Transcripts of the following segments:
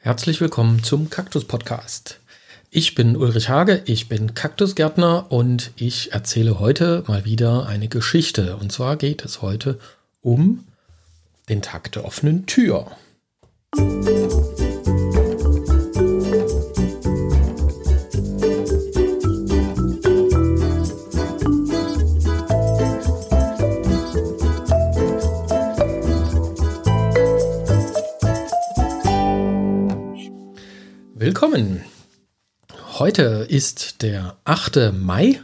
Herzlich willkommen zum Kaktus Podcast. Ich bin Ulrich Hage, ich bin Kaktusgärtner und ich erzähle heute mal wieder eine Geschichte. Und zwar geht es heute um den Tag der offenen Tür. Willkommen. Heute ist der 8. Mai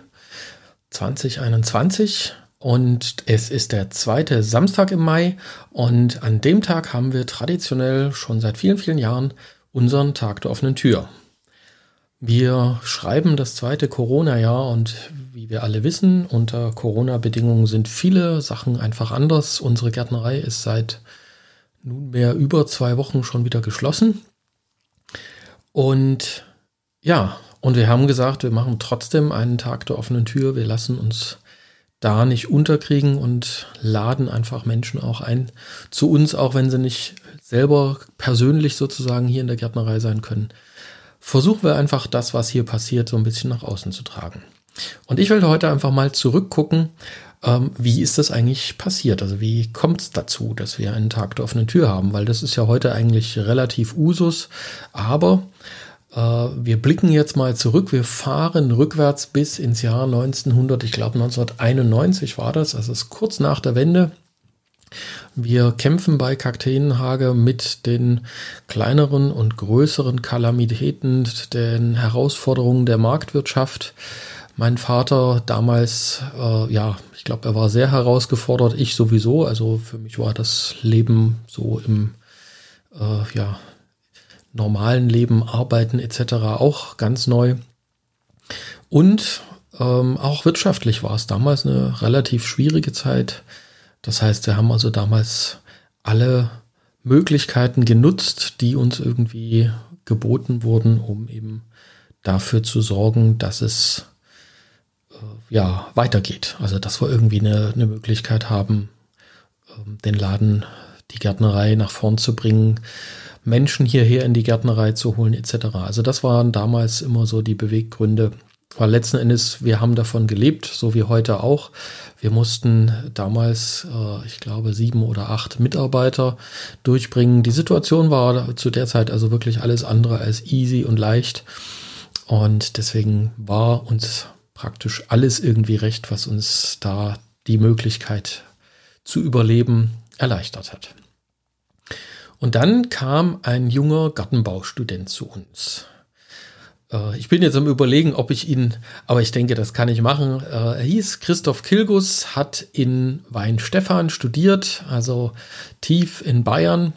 2021 und es ist der zweite Samstag im Mai und an dem Tag haben wir traditionell schon seit vielen, vielen Jahren unseren Tag der offenen Tür. Wir schreiben das zweite Corona-Jahr und wie wir alle wissen, unter Corona-Bedingungen sind viele Sachen einfach anders. Unsere Gärtnerei ist seit nunmehr über zwei Wochen schon wieder geschlossen. Und ja, und wir haben gesagt, wir machen trotzdem einen Tag der offenen Tür. Wir lassen uns da nicht unterkriegen und laden einfach Menschen auch ein zu uns, auch wenn sie nicht selber persönlich sozusagen hier in der Gärtnerei sein können. Versuchen wir einfach das, was hier passiert, so ein bisschen nach außen zu tragen. Und ich will heute einfach mal zurückgucken, ähm, wie ist das eigentlich passiert? Also wie kommt es dazu, dass wir einen Tag der offenen Tür haben? Weil das ist ja heute eigentlich relativ Usus. Aber äh, wir blicken jetzt mal zurück. Wir fahren rückwärts bis ins Jahr 1900. Ich glaube 1991 war das. Also es ist kurz nach der Wende. Wir kämpfen bei Kakteenhage mit den kleineren und größeren Kalamitäten, den Herausforderungen der Marktwirtschaft. Mein Vater damals, äh, ja, ich glaube, er war sehr herausgefordert, ich sowieso. Also für mich war das Leben so im äh, ja, normalen Leben, Arbeiten etc. auch ganz neu. Und ähm, auch wirtschaftlich war es damals eine relativ schwierige Zeit. Das heißt, wir haben also damals alle Möglichkeiten genutzt, die uns irgendwie geboten wurden, um eben dafür zu sorgen, dass es ja, weitergeht. Also, dass wir irgendwie eine, eine Möglichkeit haben, ähm, den Laden, die Gärtnerei nach vorn zu bringen, Menschen hierher in die Gärtnerei zu holen, etc. Also, das waren damals immer so die Beweggründe. Weil letzten Endes, wir haben davon gelebt, so wie heute auch. Wir mussten damals, äh, ich glaube, sieben oder acht Mitarbeiter durchbringen. Die Situation war zu der Zeit also wirklich alles andere als easy und leicht. Und deswegen war uns praktisch alles irgendwie recht, was uns da die Möglichkeit zu überleben erleichtert hat. Und dann kam ein junger Gartenbaustudent zu uns. Äh, ich bin jetzt am Überlegen, ob ich ihn, aber ich denke, das kann ich machen. Äh, er hieß Christoph Kilgus, hat in Weinstefan studiert, also tief in Bayern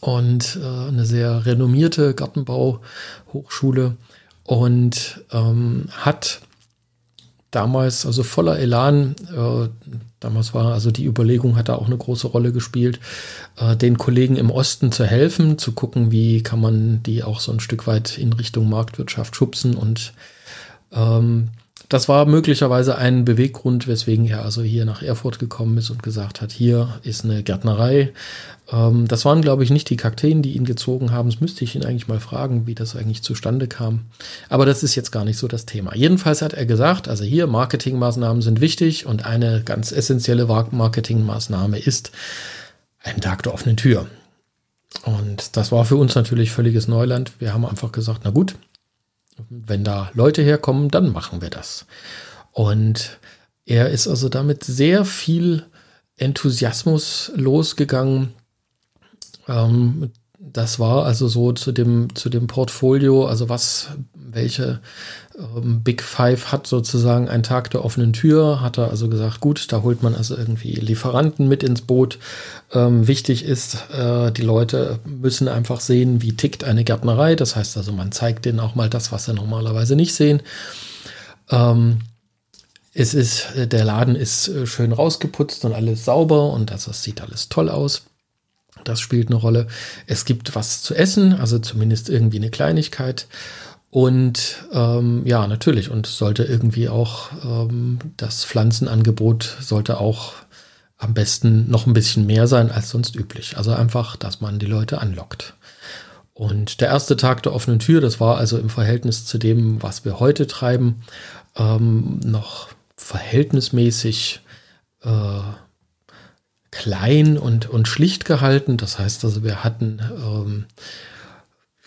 und äh, eine sehr renommierte Gartenbauhochschule und ähm, hat damals also voller Elan, äh, damals war also die Überlegung, hat da auch eine große Rolle gespielt, äh, den Kollegen im Osten zu helfen, zu gucken, wie kann man die auch so ein Stück weit in Richtung Marktwirtschaft schubsen und ähm, das war möglicherweise ein Beweggrund, weswegen er also hier nach Erfurt gekommen ist und gesagt hat, hier ist eine Gärtnerei. Ähm, das waren, glaube ich, nicht die Kakteen, die ihn gezogen haben. Das müsste ich ihn eigentlich mal fragen, wie das eigentlich zustande kam. Aber das ist jetzt gar nicht so das Thema. Jedenfalls hat er gesagt, also hier Marketingmaßnahmen sind wichtig und eine ganz essentielle Marketingmaßnahme ist ein Tag der offenen Tür. Und das war für uns natürlich völliges Neuland. Wir haben einfach gesagt, na gut, wenn da Leute herkommen, dann machen wir das. Und er ist also damit sehr viel Enthusiasmus losgegangen. Ähm, das war also so zu dem, zu dem Portfolio, also was, welche ähm, Big Five hat sozusagen einen Tag der offenen Tür, hat er also gesagt, gut, da holt man also irgendwie Lieferanten mit ins Boot. Ähm, wichtig ist, äh, die Leute müssen einfach sehen, wie tickt eine Gärtnerei. Das heißt also, man zeigt denen auch mal das, was sie normalerweise nicht sehen. Ähm, es ist, der Laden ist äh, schön rausgeputzt und alles sauber und das, das sieht alles toll aus. Das spielt eine Rolle. Es gibt was zu essen, also zumindest irgendwie eine Kleinigkeit. Und ähm, ja, natürlich, und sollte irgendwie auch ähm, das Pflanzenangebot sollte auch am besten noch ein bisschen mehr sein als sonst üblich. Also einfach, dass man die Leute anlockt. Und der erste Tag der offenen Tür, das war also im Verhältnis zu dem, was wir heute treiben, ähm, noch verhältnismäßig äh, klein und, und schlicht gehalten. Das heißt also, wir hatten, ähm,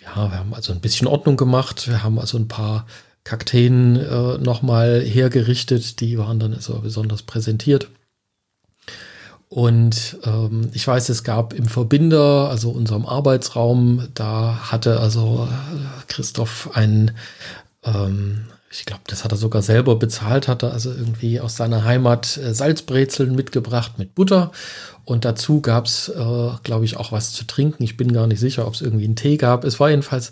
ja, wir haben also ein bisschen Ordnung gemacht. Wir haben also ein paar Kakteen äh, nochmal hergerichtet. Die waren dann also besonders präsentiert. Und ähm, ich weiß, es gab im Verbinder, also unserem Arbeitsraum, da hatte also Christoph ein ähm, ich glaube, das hat er sogar selber bezahlt, hat er also irgendwie aus seiner Heimat äh, Salzbrezeln mitgebracht mit Butter. Und dazu gab es, äh, glaube ich, auch was zu trinken. Ich bin gar nicht sicher, ob es irgendwie einen Tee gab. Es war jedenfalls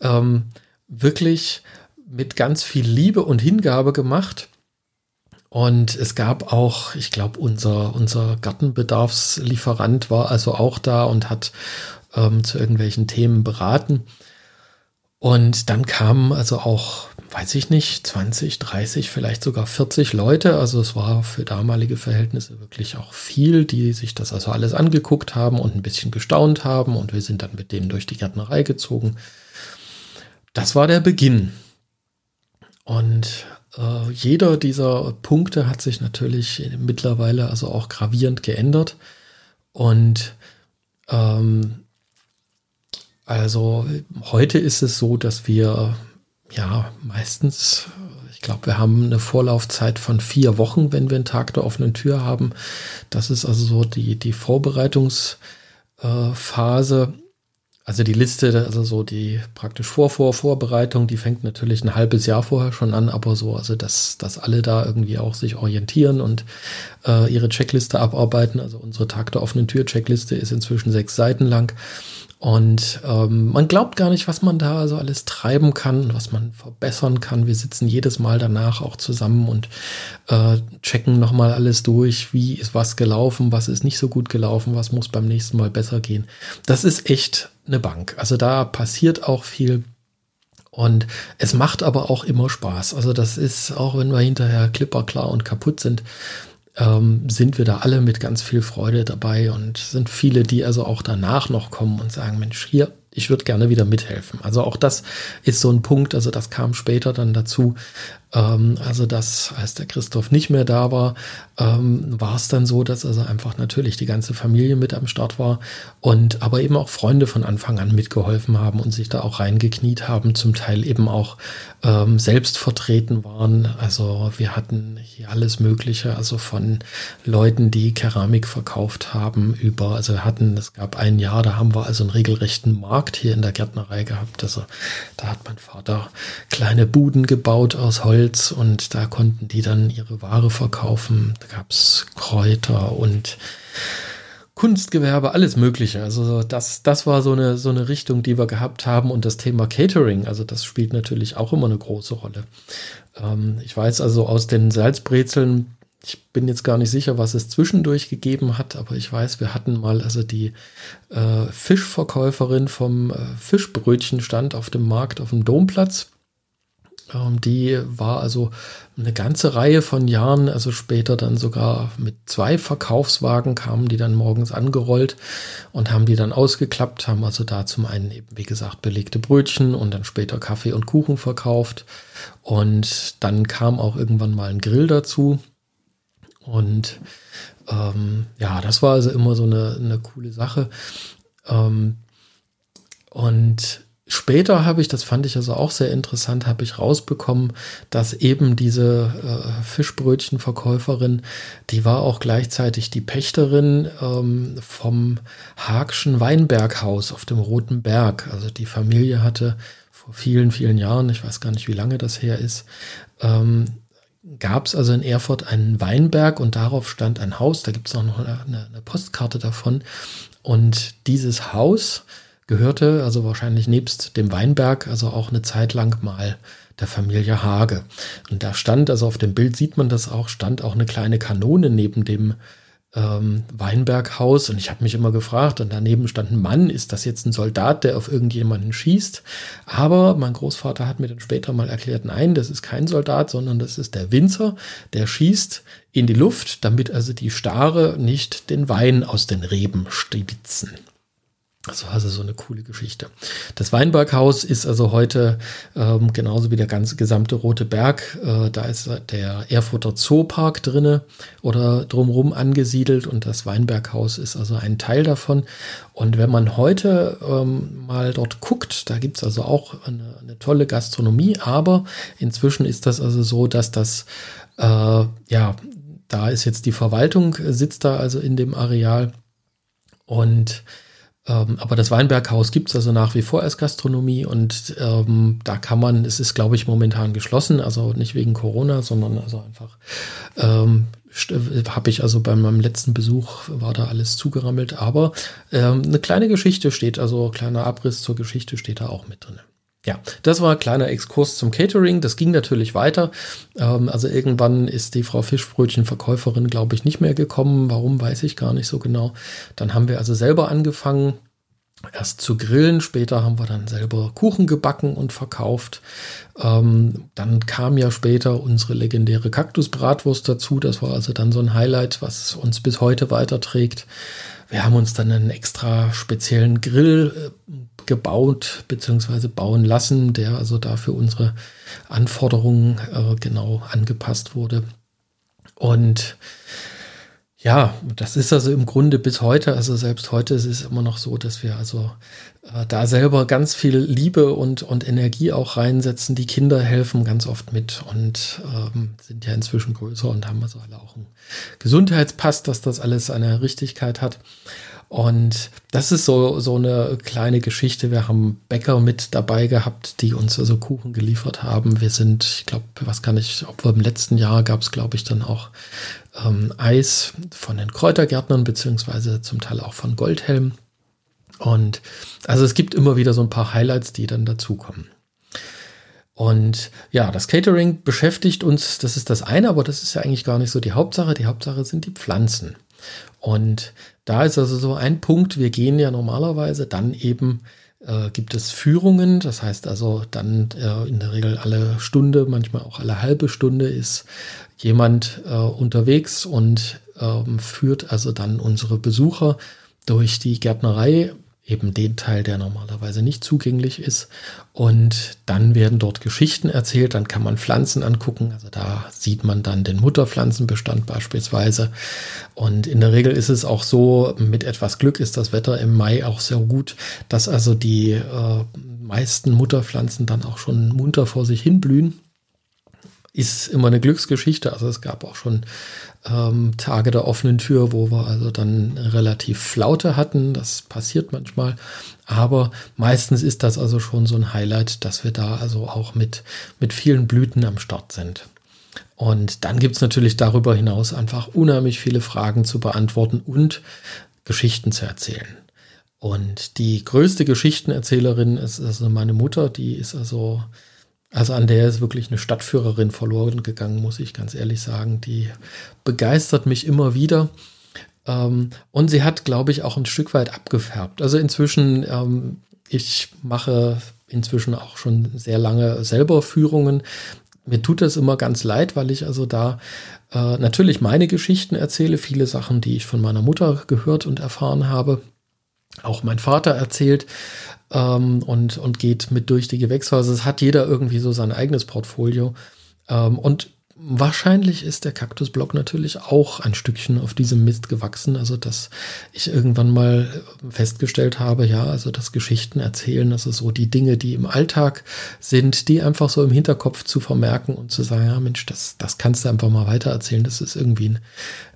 ähm, wirklich mit ganz viel Liebe und Hingabe gemacht. Und es gab auch, ich glaube, unser, unser Gartenbedarfslieferant war also auch da und hat ähm, zu irgendwelchen Themen beraten. Und dann kamen also auch weiß ich nicht, 20, 30, vielleicht sogar 40 Leute. Also es war für damalige Verhältnisse wirklich auch viel, die sich das also alles angeguckt haben und ein bisschen gestaunt haben. Und wir sind dann mit denen durch die Gärtnerei gezogen. Das war der Beginn. Und äh, jeder dieser Punkte hat sich natürlich mittlerweile also auch gravierend geändert. Und ähm, also heute ist es so, dass wir ja, meistens, ich glaube, wir haben eine Vorlaufzeit von vier Wochen, wenn wir einen Tag der offenen Tür haben. Das ist also so die, die Vorbereitungsphase. also die Liste, also so die praktisch Vor-Vor-Vorbereitung, die fängt natürlich ein halbes Jahr vorher schon an, aber so, also dass, dass alle da irgendwie auch sich orientieren und äh, ihre Checkliste abarbeiten. Also unsere Tag der offenen Tür-Checkliste ist inzwischen sechs Seiten lang. Und ähm, man glaubt gar nicht, was man da so alles treiben kann, was man verbessern kann. Wir sitzen jedes Mal danach auch zusammen und äh, checken nochmal alles durch. Wie ist was gelaufen, was ist nicht so gut gelaufen, was muss beim nächsten Mal besser gehen. Das ist echt eine Bank. Also da passiert auch viel. Und es macht aber auch immer Spaß. Also das ist, auch wenn wir hinterher klipperklar und kaputt sind, ähm, sind wir da alle mit ganz viel Freude dabei und sind viele, die also auch danach noch kommen und sagen, Mensch, hier, ich würde gerne wieder mithelfen. Also auch das ist so ein Punkt, also das kam später dann dazu. Ähm, also dass, als der Christoph nicht mehr da war, ähm, war es dann so, dass also einfach natürlich die ganze Familie mit am Start war und aber eben auch Freunde von Anfang an mitgeholfen haben und sich da auch reingekniet haben, zum Teil eben auch ähm, selbst vertreten waren. Also wir hatten hier alles Mögliche, also von Leuten, die Keramik verkauft haben, über, also wir hatten, es gab ein Jahr, da haben wir also einen regelrechten Markt hier in der Gärtnerei gehabt. Also da hat mein Vater kleine Buden gebaut aus Holz und da konnten die dann ihre Ware verkaufen. Da gab es Kräuter und Kunstgewerbe, alles Mögliche. Also das, das war so eine, so eine Richtung, die wir gehabt haben. Und das Thema Catering, also das spielt natürlich auch immer eine große Rolle. Ähm, ich weiß also aus den Salzbrezeln, ich bin jetzt gar nicht sicher, was es zwischendurch gegeben hat, aber ich weiß, wir hatten mal also die äh, Fischverkäuferin vom äh, Fischbrötchenstand auf dem Markt auf dem Domplatz. Ähm, die war also eine ganze Reihe von Jahren, also später dann sogar mit zwei Verkaufswagen kamen die dann morgens angerollt und haben die dann ausgeklappt, haben also da zum einen eben, wie gesagt, belegte Brötchen und dann später Kaffee und Kuchen verkauft. Und dann kam auch irgendwann mal ein Grill dazu. Und ähm, ja, das war also immer so eine, eine coole Sache. Ähm, und Später habe ich, das fand ich also auch sehr interessant, habe ich rausbekommen, dass eben diese äh, Fischbrötchenverkäuferin, die war auch gleichzeitig die Pächterin ähm, vom Haagschen Weinberghaus auf dem Roten Berg. Also die Familie hatte vor vielen, vielen Jahren, ich weiß gar nicht, wie lange das her ist, ähm, gab es also in Erfurt einen Weinberg und darauf stand ein Haus. Da gibt es auch noch eine, eine Postkarte davon. Und dieses Haus, gehörte, also wahrscheinlich nebst dem Weinberg, also auch eine Zeit lang mal der Familie Hage. Und da stand, also auf dem Bild sieht man das auch, stand auch eine kleine Kanone neben dem ähm, Weinberghaus. Und ich habe mich immer gefragt, und daneben stand ein Mann, ist das jetzt ein Soldat, der auf irgendjemanden schießt? Aber mein Großvater hat mir dann später mal erklärt, nein, das ist kein Soldat, sondern das ist der Winzer, der schießt in die Luft, damit also die Stare nicht den Wein aus den Reben stibitzen. Also, also so eine coole Geschichte. Das Weinberghaus ist also heute ähm, genauso wie der ganze gesamte Rote Berg. Äh, da ist der Erfurter Zoopark drinne oder drumherum angesiedelt und das Weinberghaus ist also ein Teil davon. Und wenn man heute ähm, mal dort guckt, da gibt's also auch eine, eine, tolle Gastronomie, aber inzwischen ist das also so, dass das äh, ja da ist jetzt die Verwaltung sitzt da also in dem Areal und ähm, aber das Weinberghaus gibt es also nach wie vor als Gastronomie und ähm, da kann man, es ist glaube ich momentan geschlossen, also nicht wegen Corona, sondern also einfach ähm, habe ich also bei meinem letzten Besuch war da alles zugerammelt, aber ähm, eine kleine Geschichte steht, also kleiner Abriss zur Geschichte steht da auch mit drin. Ja, das war ein kleiner Exkurs zum Catering. Das ging natürlich weiter. Ähm, also irgendwann ist die Frau Fischbrötchen-Verkäuferin, glaube ich, nicht mehr gekommen. Warum, weiß ich gar nicht so genau. Dann haben wir also selber angefangen, erst zu grillen. Später haben wir dann selber Kuchen gebacken und verkauft. Ähm, dann kam ja später unsere legendäre Kaktusbratwurst dazu. Das war also dann so ein Highlight, was uns bis heute weiterträgt. Wir haben uns dann einen extra speziellen Grill äh, gebaut bzw. bauen lassen, der also da für unsere Anforderungen äh, genau angepasst wurde. Und ja, das ist also im Grunde bis heute, also selbst heute ist es immer noch so, dass wir also äh, da selber ganz viel Liebe und, und Energie auch reinsetzen. Die Kinder helfen ganz oft mit und ähm, sind ja inzwischen größer und haben also alle auch einen Gesundheitspass, dass das alles eine Richtigkeit hat. Und das ist so, so eine kleine Geschichte. Wir haben Bäcker mit dabei gehabt, die uns also Kuchen geliefert haben. Wir sind, ich glaube, was kann ich, ob wir im letzten Jahr gab es, glaube ich, dann auch ähm, Eis von den Kräutergärtnern, beziehungsweise zum Teil auch von Goldhelm. Und also es gibt immer wieder so ein paar Highlights, die dann dazukommen. Und ja, das Catering beschäftigt uns, das ist das eine, aber das ist ja eigentlich gar nicht so die Hauptsache. Die Hauptsache sind die Pflanzen. Und da ist also so ein Punkt, wir gehen ja normalerweise dann eben, äh, gibt es Führungen, das heißt also dann äh, in der Regel alle Stunde, manchmal auch alle halbe Stunde ist jemand äh, unterwegs und ähm, führt also dann unsere Besucher durch die Gärtnerei eben den Teil, der normalerweise nicht zugänglich ist. Und dann werden dort Geschichten erzählt, dann kann man Pflanzen angucken. Also da sieht man dann den Mutterpflanzenbestand beispielsweise. Und in der Regel ist es auch so, mit etwas Glück ist das Wetter im Mai auch sehr gut, dass also die äh, meisten Mutterpflanzen dann auch schon munter vor sich hin blühen ist immer eine Glücksgeschichte. Also es gab auch schon ähm, Tage der offenen Tür, wo wir also dann relativ Flaute hatten. Das passiert manchmal. Aber meistens ist das also schon so ein Highlight, dass wir da also auch mit, mit vielen Blüten am Start sind. Und dann gibt es natürlich darüber hinaus einfach unheimlich viele Fragen zu beantworten und Geschichten zu erzählen. Und die größte Geschichtenerzählerin ist also meine Mutter, die ist also also an der ist wirklich eine Stadtführerin verloren gegangen, muss ich ganz ehrlich sagen. Die begeistert mich immer wieder. Ähm, und sie hat, glaube ich, auch ein Stück weit abgefärbt. Also inzwischen, ähm, ich mache inzwischen auch schon sehr lange selber Führungen. Mir tut das immer ganz leid, weil ich also da äh, natürlich meine Geschichten erzähle, viele Sachen, die ich von meiner Mutter gehört und erfahren habe. Auch mein Vater erzählt ähm, und, und geht mit durch die Gewächshäuser. Es hat jeder irgendwie so sein eigenes Portfolio. Ähm, und Wahrscheinlich ist der Kaktusblock natürlich auch ein Stückchen auf diesem Mist gewachsen. Also, dass ich irgendwann mal festgestellt habe, ja, also das Geschichten erzählen, also so die Dinge, die im Alltag sind, die einfach so im Hinterkopf zu vermerken und zu sagen, ja, Mensch, das, das kannst du einfach mal weitererzählen. Das ist irgendwie eine,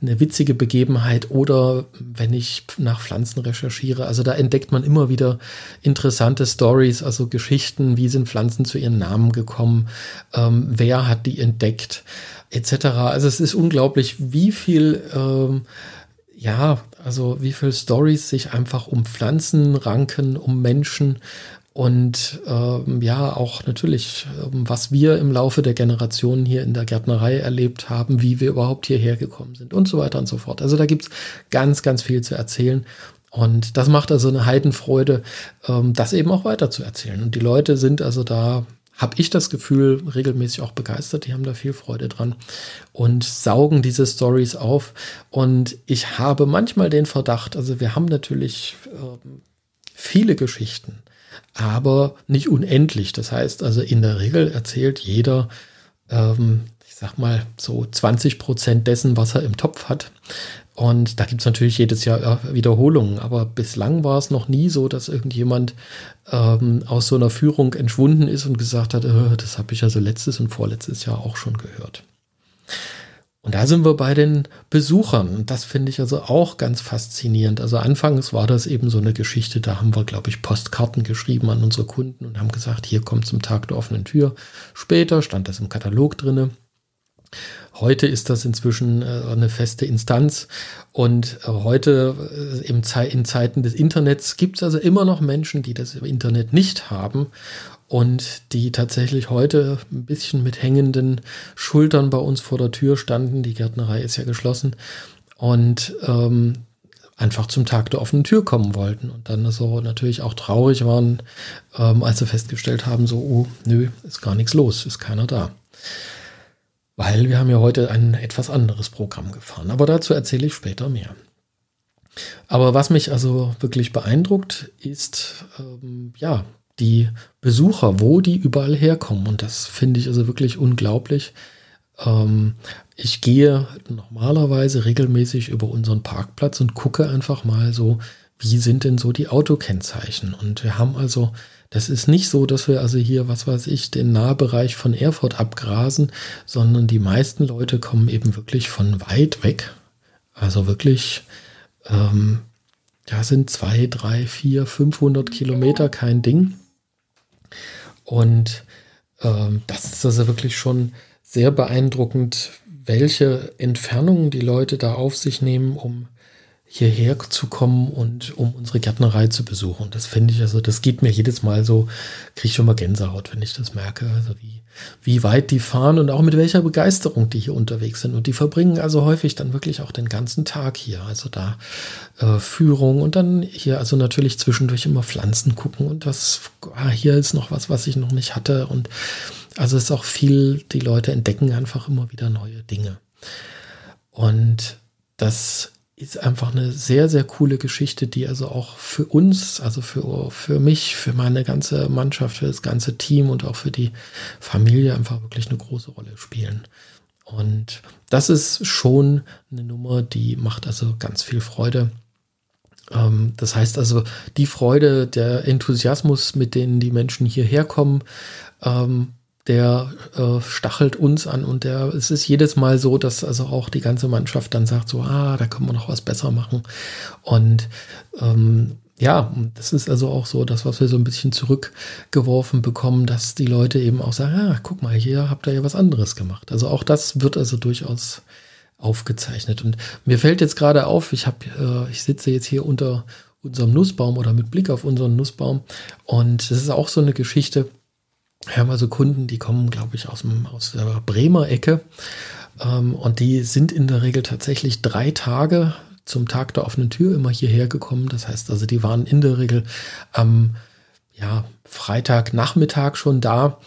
eine witzige Begebenheit. Oder wenn ich nach Pflanzen recherchiere, also da entdeckt man immer wieder interessante Stories, also Geschichten, wie sind Pflanzen zu ihren Namen gekommen, ähm, wer hat die entdeckt etc. Also es ist unglaublich, wie viel, ähm, ja, also wie viel Stories sich einfach um Pflanzen ranken, um Menschen und ähm, ja, auch natürlich, ähm, was wir im Laufe der Generationen hier in der Gärtnerei erlebt haben, wie wir überhaupt hierher gekommen sind und so weiter und so fort. Also da gibt's ganz, ganz viel zu erzählen. Und das macht also eine Heidenfreude, ähm, das eben auch weiter zu erzählen. Und die Leute sind also da habe ich das Gefühl, regelmäßig auch begeistert. Die haben da viel Freude dran und saugen diese Stories auf. Und ich habe manchmal den Verdacht, also wir haben natürlich äh, viele Geschichten, aber nicht unendlich. Das heißt also, in der Regel erzählt jeder, ähm, ich sag mal, so 20 Prozent dessen, was er im Topf hat. Und da gibt es natürlich jedes Jahr Wiederholungen, aber bislang war es noch nie so, dass irgendjemand ähm, aus so einer Führung entschwunden ist und gesagt hat, äh, das habe ich also letztes und vorletztes Jahr auch schon gehört. Und da sind wir bei den Besuchern. Und das finde ich also auch ganz faszinierend. Also anfangs war das eben so eine Geschichte, da haben wir, glaube ich, Postkarten geschrieben an unsere Kunden und haben gesagt, hier kommt zum Tag der offenen Tür. Später stand das im Katalog drinne. Heute ist das inzwischen äh, eine feste Instanz und äh, heute äh, in Zeiten des Internets gibt es also immer noch Menschen, die das Internet nicht haben und die tatsächlich heute ein bisschen mit hängenden Schultern bei uns vor der Tür standen. Die Gärtnerei ist ja geschlossen und ähm, einfach zum Tag der offenen Tür kommen wollten und dann so natürlich auch traurig waren, ähm, als sie festgestellt haben, so, oh, nö, ist gar nichts los, ist keiner da weil wir haben ja heute ein etwas anderes Programm gefahren. Aber dazu erzähle ich später mehr. Aber was mich also wirklich beeindruckt, ist ähm, ja die Besucher, wo die überall herkommen. Und das finde ich also wirklich unglaublich. Ähm, ich gehe normalerweise regelmäßig über unseren Parkplatz und gucke einfach mal so, wie sind denn so die Autokennzeichen. Und wir haben also das ist nicht so, dass wir also hier, was weiß ich, den Nahbereich von Erfurt abgrasen, sondern die meisten Leute kommen eben wirklich von weit weg. Also wirklich, ähm, ja, sind zwei, drei, vier, 500 Kilometer kein Ding. Und ähm, das ist also wirklich schon sehr beeindruckend, welche Entfernungen die Leute da auf sich nehmen, um hierher zu kommen und um unsere Gärtnerei zu besuchen. Das finde ich, also das geht mir jedes Mal so, kriege ich schon mal Gänsehaut, wenn ich das merke. Also wie, wie weit die fahren und auch mit welcher Begeisterung die hier unterwegs sind. Und die verbringen also häufig dann wirklich auch den ganzen Tag hier. Also da äh, Führung und dann hier also natürlich zwischendurch immer Pflanzen gucken und was, ah, hier ist noch was, was ich noch nicht hatte. Und also es ist auch viel, die Leute entdecken einfach immer wieder neue Dinge. Und das ist einfach eine sehr, sehr coole Geschichte, die also auch für uns, also für, für mich, für meine ganze Mannschaft, für das ganze Team und auch für die Familie einfach wirklich eine große Rolle spielen. Und das ist schon eine Nummer, die macht also ganz viel Freude. Ähm, das heißt also, die Freude, der Enthusiasmus, mit denen die Menschen hierher kommen, ähm, der äh, stachelt uns an und der, es ist jedes Mal so, dass also auch die ganze Mannschaft dann sagt so, ah, da können wir noch was besser machen. Und ähm, ja, das ist also auch so das, was wir so ein bisschen zurückgeworfen bekommen, dass die Leute eben auch sagen, ah, guck mal, hier habt ihr ja was anderes gemacht. Also auch das wird also durchaus aufgezeichnet. Und mir fällt jetzt gerade auf, ich habe, äh, ich sitze jetzt hier unter unserem Nussbaum oder mit Blick auf unseren Nussbaum und das ist auch so eine Geschichte, wir haben also Kunden, die kommen, glaube ich, aus, dem, aus der Bremer Ecke. Ähm, und die sind in der Regel tatsächlich drei Tage zum Tag der offenen Tür immer hierher gekommen. Das heißt also, die waren in der Regel am ja, Freitagnachmittag schon da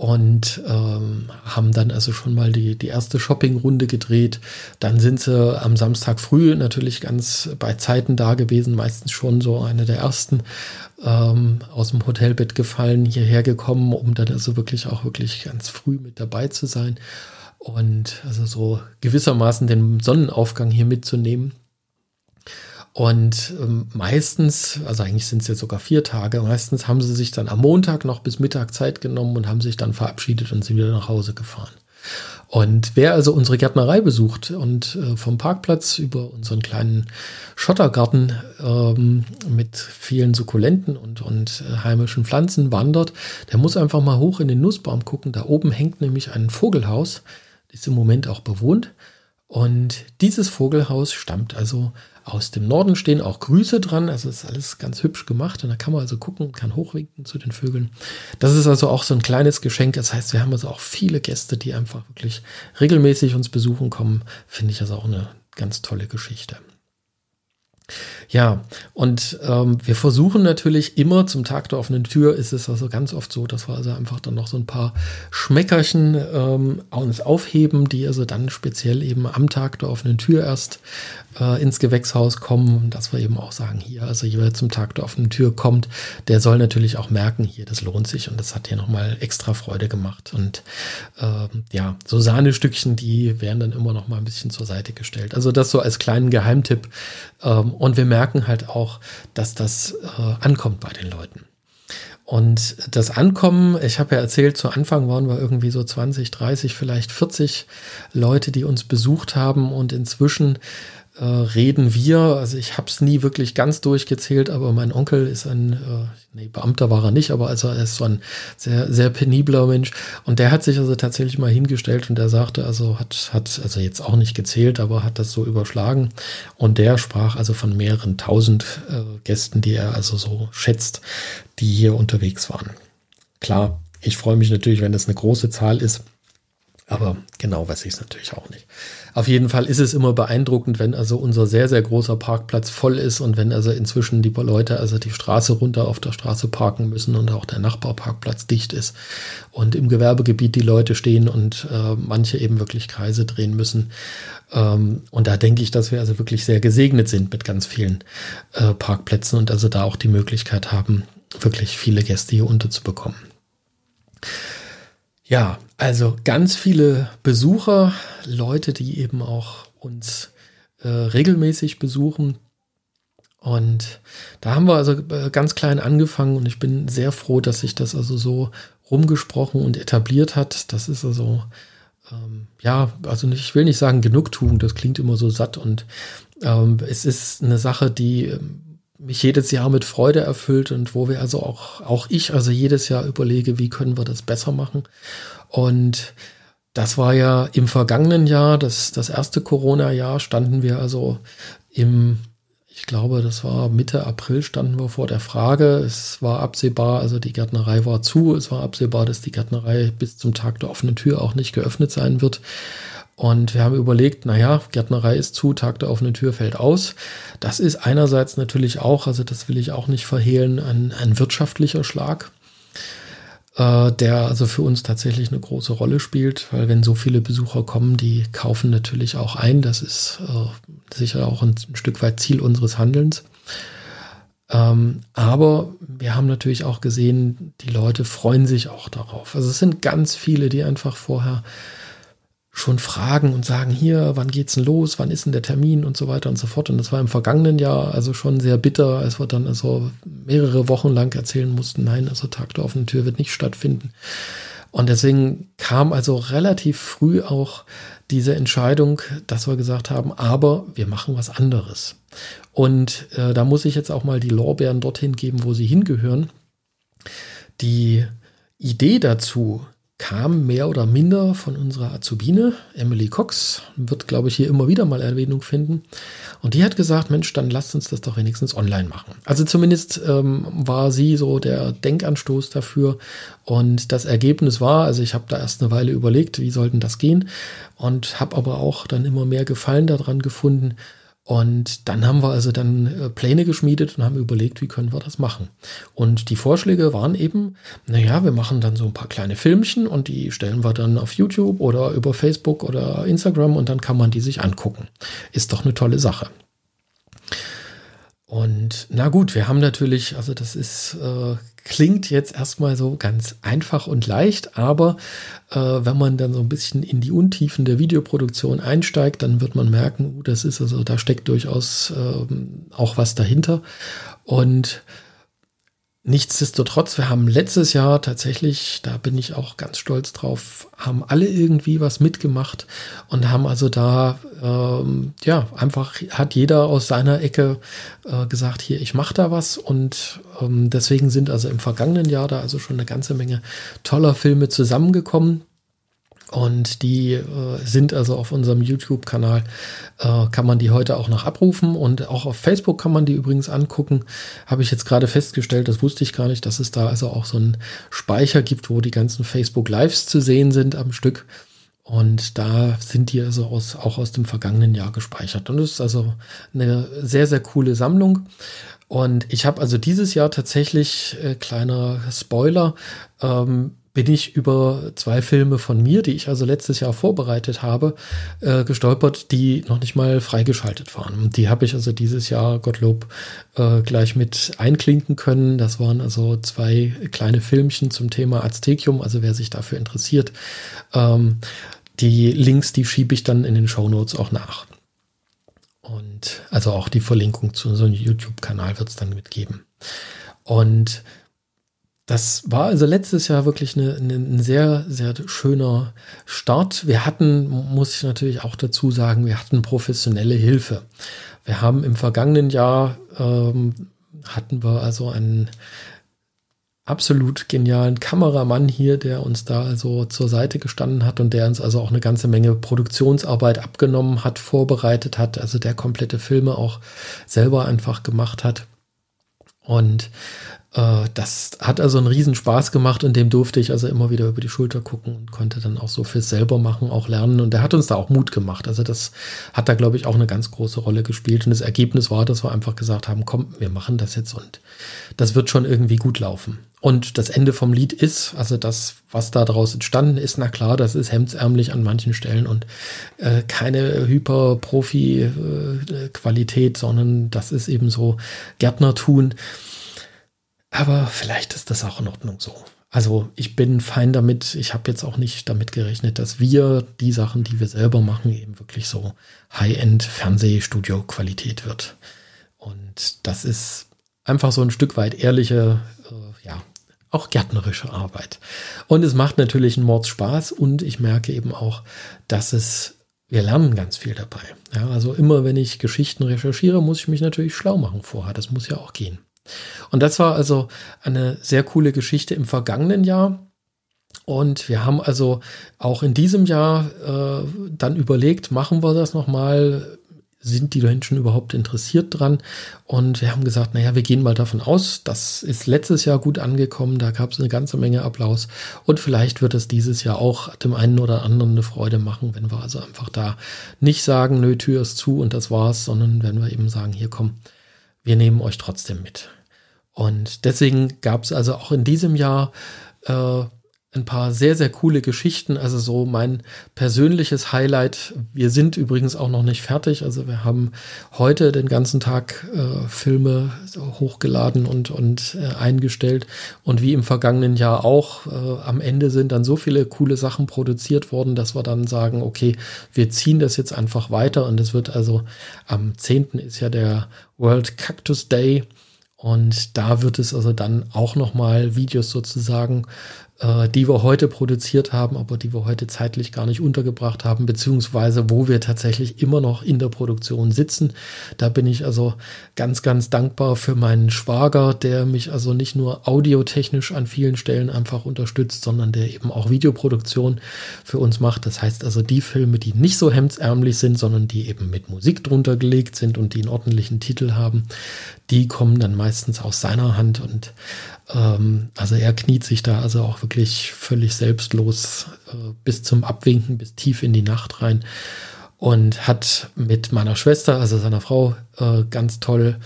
und ähm, haben dann also schon mal die, die erste Shoppingrunde gedreht. Dann sind sie am Samstag früh natürlich ganz bei Zeiten da gewesen, meistens schon so eine der ersten ähm, aus dem Hotelbett gefallen, hierher gekommen, um dann also wirklich auch wirklich ganz früh mit dabei zu sein und also so gewissermaßen den Sonnenaufgang hier mitzunehmen. Und ähm, meistens, also eigentlich sind es ja sogar vier Tage, meistens haben sie sich dann am Montag noch bis Mittag Zeit genommen und haben sich dann verabschiedet und sind wieder nach Hause gefahren. Und wer also unsere Gärtnerei besucht und äh, vom Parkplatz über unseren kleinen Schottergarten ähm, mit vielen Sukkulenten und, und äh, heimischen Pflanzen wandert, der muss einfach mal hoch in den Nussbaum gucken. Da oben hängt nämlich ein Vogelhaus, ist im Moment auch bewohnt. Und dieses Vogelhaus stammt also aus dem Norden, stehen auch Grüße dran. Also ist alles ganz hübsch gemacht. Und da kann man also gucken, kann hochwinken zu den Vögeln. Das ist also auch so ein kleines Geschenk. Das heißt, wir haben also auch viele Gäste, die einfach wirklich regelmäßig uns besuchen kommen. Finde ich also auch eine ganz tolle Geschichte. Ja, und ähm, wir versuchen natürlich immer zum Tag der offenen Tür ist es also ganz oft so, dass wir also einfach dann noch so ein paar Schmeckerchen ähm, uns aufheben, die also dann speziell eben am Tag der offenen Tür erst äh, ins Gewächshaus kommen, dass wir eben auch sagen, hier, also jeder zum Tag der offenen Tür kommt, der soll natürlich auch merken, hier, das lohnt sich und das hat hier nochmal extra Freude gemacht. Und ähm, ja, so Sahnestückchen, die werden dann immer noch mal ein bisschen zur Seite gestellt. Also das so als kleinen Geheimtipp. Ähm, und wir merken halt auch, dass das äh, ankommt bei den Leuten. Und das Ankommen, ich habe ja erzählt, zu Anfang waren wir irgendwie so 20, 30, vielleicht 40 Leute, die uns besucht haben und inzwischen äh, reden wir, also ich habe es nie wirklich ganz durchgezählt, aber mein Onkel ist ein, äh, nee, Beamter war er nicht, aber also er ist so ein sehr, sehr penibler Mensch. Und der hat sich also tatsächlich mal hingestellt und der sagte, also hat, hat, also jetzt auch nicht gezählt, aber hat das so überschlagen. Und der sprach also von mehreren tausend äh, Gästen, die er also so schätzt, die hier unterwegs waren. Klar, ich freue mich natürlich, wenn das eine große Zahl ist, aber genau weiß ich es natürlich auch nicht. Auf jeden Fall ist es immer beeindruckend, wenn also unser sehr, sehr großer Parkplatz voll ist und wenn also inzwischen die Leute also die Straße runter auf der Straße parken müssen und auch der Nachbarparkplatz dicht ist und im Gewerbegebiet die Leute stehen und äh, manche eben wirklich Kreise drehen müssen. Ähm, und da denke ich, dass wir also wirklich sehr gesegnet sind mit ganz vielen äh, Parkplätzen und also da auch die Möglichkeit haben, wirklich viele Gäste hier unterzubekommen. Ja, also ganz viele Besucher, Leute, die eben auch uns äh, regelmäßig besuchen. Und da haben wir also äh, ganz klein angefangen und ich bin sehr froh, dass sich das also so rumgesprochen und etabliert hat. Das ist also, ähm, ja, also nicht, ich will nicht sagen Genugtuung, das klingt immer so satt und ähm, es ist eine Sache, die ähm, mich jedes Jahr mit Freude erfüllt und wo wir also auch, auch ich also jedes Jahr überlege, wie können wir das besser machen. Und das war ja im vergangenen Jahr, das, das erste Corona-Jahr, standen wir also im, ich glaube, das war Mitte April, standen wir vor der Frage. Es war absehbar, also die Gärtnerei war zu. Es war absehbar, dass die Gärtnerei bis zum Tag der offenen Tür auch nicht geöffnet sein wird. Und wir haben überlegt, naja, Gärtnerei ist zu, Tag der offenen Tür fällt aus. Das ist einerseits natürlich auch, also das will ich auch nicht verhehlen, ein, ein wirtschaftlicher Schlag, äh, der also für uns tatsächlich eine große Rolle spielt, weil wenn so viele Besucher kommen, die kaufen natürlich auch ein. Das ist äh, sicher auch ein, ein, Stück weit Ziel unseres Handelns. Ähm, aber wir haben natürlich auch gesehen, die Leute freuen sich auch darauf. Also es sind ganz viele, die einfach vorher schon fragen und sagen, hier, wann geht's denn los, wann ist denn der Termin und so weiter und so fort. Und das war im vergangenen Jahr also schon sehr bitter, als wir dann also mehrere Wochen lang erzählen mussten, nein, also Tag der offenen Tür wird nicht stattfinden. Und deswegen kam also relativ früh auch diese Entscheidung, dass wir gesagt haben, aber wir machen was anderes. Und äh, da muss ich jetzt auch mal die Lorbeeren dorthin geben, wo sie hingehören. Die Idee dazu, kam mehr oder minder von unserer Azubine, Emily Cox, wird, glaube ich, hier immer wieder mal Erwähnung finden. Und die hat gesagt, Mensch, dann lasst uns das doch wenigstens online machen. Also zumindest ähm, war sie so der Denkanstoß dafür. Und das Ergebnis war, also ich habe da erst eine Weile überlegt, wie sollten das gehen und habe aber auch dann immer mehr Gefallen daran gefunden, und dann haben wir also dann äh, Pläne geschmiedet und haben überlegt, wie können wir das machen. Und die Vorschläge waren eben, naja, wir machen dann so ein paar kleine Filmchen und die stellen wir dann auf YouTube oder über Facebook oder Instagram und dann kann man die sich angucken. Ist doch eine tolle Sache. Und na gut, wir haben natürlich, also das ist, äh, klingt jetzt erstmal so ganz einfach und leicht, aber äh, wenn man dann so ein bisschen in die Untiefen der Videoproduktion einsteigt, dann wird man merken, uh, das ist also, da steckt durchaus äh, auch was dahinter. Und Nichtsdestotrotz, wir haben letztes Jahr tatsächlich, da bin ich auch ganz stolz drauf, haben alle irgendwie was mitgemacht und haben also da, ähm, ja, einfach hat jeder aus seiner Ecke äh, gesagt, hier, ich mache da was und ähm, deswegen sind also im vergangenen Jahr da also schon eine ganze Menge toller Filme zusammengekommen, und die äh, sind also auf unserem YouTube-Kanal, äh, kann man die heute auch noch abrufen. Und auch auf Facebook kann man die übrigens angucken. Habe ich jetzt gerade festgestellt, das wusste ich gar nicht, dass es da also auch so einen Speicher gibt, wo die ganzen Facebook-Lives zu sehen sind am Stück. Und da sind die also aus, auch aus dem vergangenen Jahr gespeichert. Und es ist also eine sehr, sehr coole Sammlung. Und ich habe also dieses Jahr tatsächlich, äh, kleiner Spoiler, ähm, bin ich über zwei Filme von mir, die ich also letztes Jahr vorbereitet habe, äh, gestolpert, die noch nicht mal freigeschaltet waren. Und die habe ich also dieses Jahr, Gottlob, äh, gleich mit einklinken können. Das waren also zwei kleine Filmchen zum Thema Aztekium, also wer sich dafür interessiert. Ähm, die Links, die schiebe ich dann in den Show Notes auch nach. Und also auch die Verlinkung zu einem YouTube-Kanal wird es dann mitgeben. Und das war also letztes Jahr wirklich ein sehr, sehr schöner Start. Wir hatten, muss ich natürlich auch dazu sagen, wir hatten professionelle Hilfe. Wir haben im vergangenen Jahr ähm, hatten wir also einen absolut genialen Kameramann hier, der uns da also zur Seite gestanden hat und der uns also auch eine ganze Menge Produktionsarbeit abgenommen hat, vorbereitet hat, also der komplette Filme auch selber einfach gemacht hat. Und das hat also einen riesen Spaß gemacht und dem durfte ich also immer wieder über die Schulter gucken und konnte dann auch so fürs selber machen, auch lernen. Und der hat uns da auch Mut gemacht. Also das hat da, glaube ich, auch eine ganz große Rolle gespielt. Und das Ergebnis war, dass wir einfach gesagt haben, komm, wir machen das jetzt und das wird schon irgendwie gut laufen. Und das Ende vom Lied ist, also das, was da draus entstanden ist, na klar, das ist hemdsärmlich an manchen Stellen und äh, keine Hyper-Profi-Qualität, äh, sondern das ist eben so Gärtnertun. Aber vielleicht ist das auch in Ordnung so. Also ich bin fein damit. Ich habe jetzt auch nicht damit gerechnet, dass wir die Sachen, die wir selber machen, eben wirklich so High-End Fernsehstudio-Qualität wird. Und das ist einfach so ein Stück weit ehrliche, äh, ja, auch gärtnerische Arbeit. Und es macht natürlich einen Mordspaß und ich merke eben auch, dass es, wir lernen ganz viel dabei. Ja, also immer wenn ich Geschichten recherchiere, muss ich mich natürlich schlau machen vorher. Das muss ja auch gehen. Und das war also eine sehr coole Geschichte im vergangenen Jahr. Und wir haben also auch in diesem Jahr äh, dann überlegt, machen wir das nochmal? Sind die Menschen überhaupt interessiert dran? Und wir haben gesagt, naja, wir gehen mal davon aus, das ist letztes Jahr gut angekommen, da gab es eine ganze Menge Applaus. Und vielleicht wird es dieses Jahr auch dem einen oder anderen eine Freude machen, wenn wir also einfach da nicht sagen, nö, Tür ist zu und das war's, sondern wenn wir eben sagen, hier komm, wir nehmen euch trotzdem mit. Und deswegen gab es also auch in diesem Jahr äh, ein paar sehr, sehr coole Geschichten. Also so mein persönliches Highlight. Wir sind übrigens auch noch nicht fertig. Also wir haben heute den ganzen Tag äh, Filme hochgeladen und, und äh, eingestellt. Und wie im vergangenen Jahr auch, äh, am Ende sind dann so viele coole Sachen produziert worden, dass wir dann sagen, okay, wir ziehen das jetzt einfach weiter. Und es wird also am 10. ist ja der World Cactus Day. Und da wird es also dann auch nochmal Videos sozusagen äh, die wir heute produziert haben, aber die wir heute zeitlich gar nicht untergebracht haben, beziehungsweise wo wir tatsächlich immer noch in der Produktion sitzen. Da bin ich also ganz, ganz dankbar für meinen Schwager, der mich also nicht nur audiotechnisch an vielen Stellen einfach unterstützt, sondern der eben auch Videoproduktion für uns macht. Das heißt also die Filme, die nicht so hemdsärmlich sind, sondern die eben mit Musik drunter gelegt sind und die einen ordentlichen Titel haben, die kommen dann meistens aus seiner Hand und ähm, also er kniet sich da also auch wirklich völlig selbstlos äh, bis zum Abwinken, bis tief in die Nacht rein und hat mit meiner Schwester, also seiner Frau, äh, ganz toll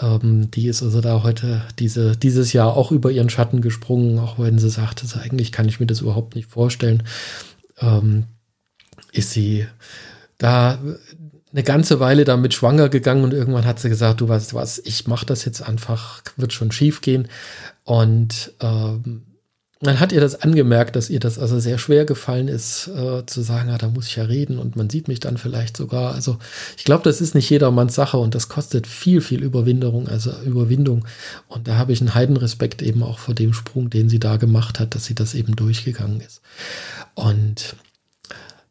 ähm, die ist also da heute diese, dieses Jahr auch über ihren Schatten gesprungen, auch wenn sie sagte, also eigentlich kann ich mir das überhaupt nicht vorstellen. Ähm, ist sie da eine ganze Weile damit schwanger gegangen und irgendwann hat sie gesagt, du weißt was, ich mache das jetzt einfach, wird schon schief gehen. Und ähm, man hat ihr das angemerkt, dass ihr das also sehr schwer gefallen ist, äh, zu sagen, ah, da muss ich ja reden und man sieht mich dann vielleicht sogar. Also ich glaube, das ist nicht jedermanns Sache und das kostet viel, viel Überwinderung, also Überwindung. Und da habe ich einen Heidenrespekt eben auch vor dem Sprung, den sie da gemacht hat, dass sie das eben durchgegangen ist. Und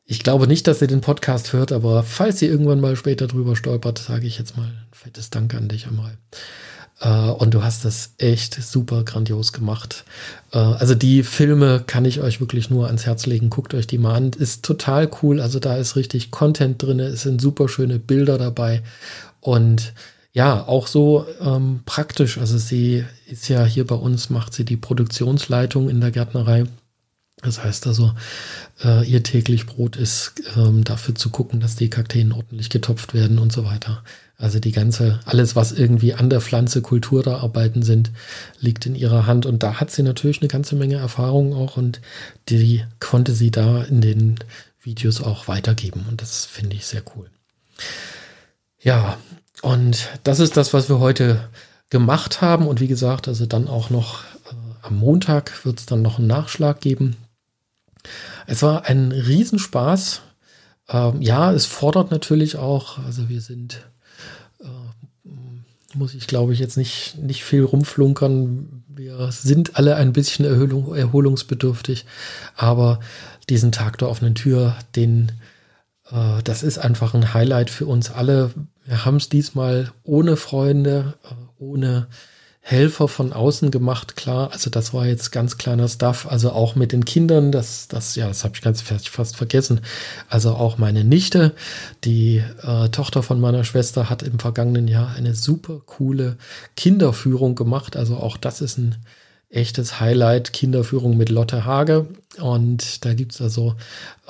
ich glaube nicht, dass sie den Podcast hört, aber falls sie irgendwann mal später drüber stolpert, sage ich jetzt mal ein fettes Dank an dich einmal. Äh, und du hast das echt super grandios gemacht. Äh, also die Filme kann ich euch wirklich nur ans Herz legen. Guckt euch die mal an. Ist total cool. Also da ist richtig Content drin. Es sind super schöne Bilder dabei. Und ja, auch so ähm, praktisch. Also sie ist ja hier bei uns, macht sie die Produktionsleitung in der Gärtnerei. Das heißt also, äh, ihr täglich Brot ist ähm, dafür zu gucken, dass die Kakteen ordentlich getopft werden und so weiter. Also die ganze, alles, was irgendwie an der Pflanze Kultur da arbeiten sind, liegt in ihrer Hand. Und da hat sie natürlich eine ganze Menge Erfahrung auch und die konnte sie da in den Videos auch weitergeben. Und das finde ich sehr cool. Ja, und das ist das, was wir heute gemacht haben. Und wie gesagt, also dann auch noch äh, am Montag wird es dann noch einen Nachschlag geben. Es war ein Riesenspaß. Ähm, ja, es fordert natürlich auch, also wir sind, äh, muss ich glaube ich jetzt nicht, nicht viel rumflunkern. Wir sind alle ein bisschen Erholung, erholungsbedürftig, aber diesen Tag der offenen Tür, den, äh, das ist einfach ein Highlight für uns alle. Wir haben es diesmal ohne Freunde, äh, ohne Helfer von außen gemacht, klar. Also das war jetzt ganz kleiner Stuff. Also auch mit den Kindern, das, das, ja, das habe ich ganz fast vergessen. Also auch meine Nichte, die äh, Tochter von meiner Schwester, hat im vergangenen Jahr eine super coole Kinderführung gemacht. Also auch das ist ein echtes Highlight, Kinderführung mit Lotte Hage. Und da gibt es also,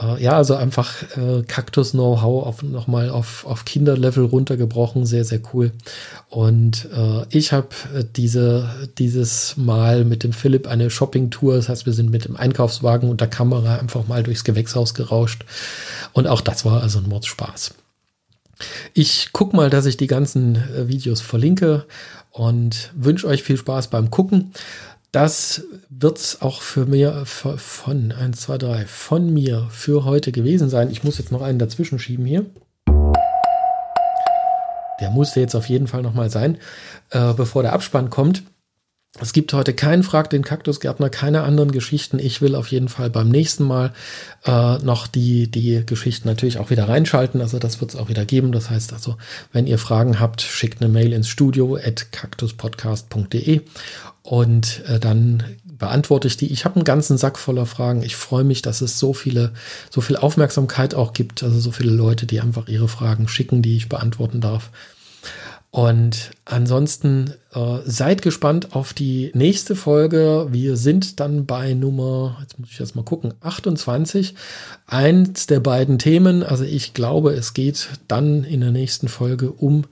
äh, ja, also einfach äh, Kaktus-Know-how nochmal auf, auf Kinderlevel runtergebrochen, sehr, sehr cool. Und äh, ich habe äh, diese, dieses Mal mit dem Philipp eine Shopping-Tour, das heißt, wir sind mit dem Einkaufswagen und der Kamera einfach mal durchs Gewächshaus gerauscht. Und auch das war also ein Mordspaß. Ich gucke mal, dass ich die ganzen äh, Videos verlinke und wünsche euch viel Spaß beim Gucken. Das wird es auch für mir von 1, 2, 3 von mir für heute gewesen sein. Ich muss jetzt noch einen dazwischen schieben hier. Der musste jetzt auf jeden Fall noch mal sein, äh, bevor der Abspann kommt. Es gibt heute keinen Frag den Kaktusgärtner, keine anderen Geschichten. Ich will auf jeden Fall beim nächsten Mal äh, noch die, die Geschichten natürlich auch wieder reinschalten. Also das wird es auch wieder geben. Das heißt also, wenn ihr Fragen habt, schickt eine Mail ins Studio at kaktuspodcast.de und äh, dann beantworte ich die. Ich habe einen ganzen Sack voller Fragen. Ich freue mich, dass es so viele, so viel Aufmerksamkeit auch gibt. Also so viele Leute, die einfach ihre Fragen schicken, die ich beantworten darf. Und ansonsten äh, seid gespannt auf die nächste Folge. Wir sind dann bei Nummer, jetzt muss ich erst mal gucken, 28. Eins der beiden Themen. Also ich glaube, es geht dann in der nächsten Folge um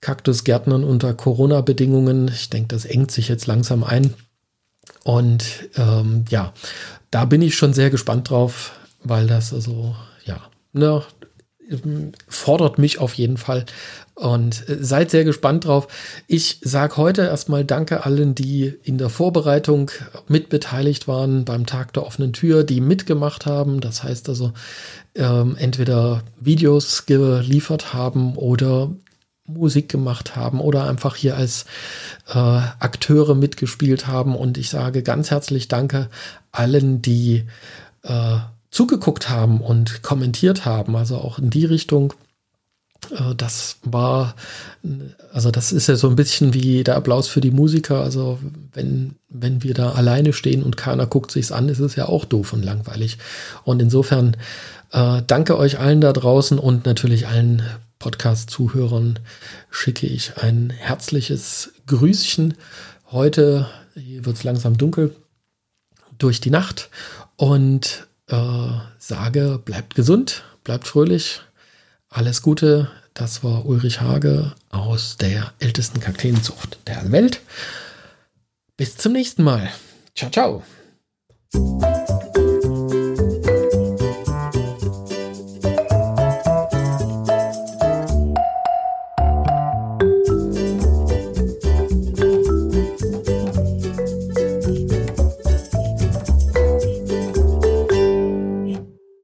Kaktusgärtnern unter Corona-Bedingungen. Ich denke, das engt sich jetzt langsam ein. Und ähm, ja, da bin ich schon sehr gespannt drauf, weil das also, ja, ne, fordert mich auf jeden Fall. Und äh, seid sehr gespannt drauf. Ich sage heute erstmal Danke allen, die in der Vorbereitung mitbeteiligt waren beim Tag der offenen Tür, die mitgemacht haben. Das heißt also, ähm, entweder Videos geliefert haben oder Musik gemacht haben oder einfach hier als äh, Akteure mitgespielt haben. Und ich sage ganz herzlich Danke allen, die äh, zugeguckt haben und kommentiert haben. Also auch in die Richtung. Äh, das war, also das ist ja so ein bisschen wie der Applaus für die Musiker. Also wenn, wenn wir da alleine stehen und keiner guckt sich's an, ist es ja auch doof und langweilig. Und insofern äh, danke euch allen da draußen und natürlich allen Podcast-Zuhörern schicke ich ein herzliches Grüßchen. Heute wird es langsam dunkel durch die Nacht und äh, sage, bleibt gesund, bleibt fröhlich, alles Gute. Das war Ulrich Hage aus der ältesten Kakteenzucht der Welt. Bis zum nächsten Mal. Ciao, ciao.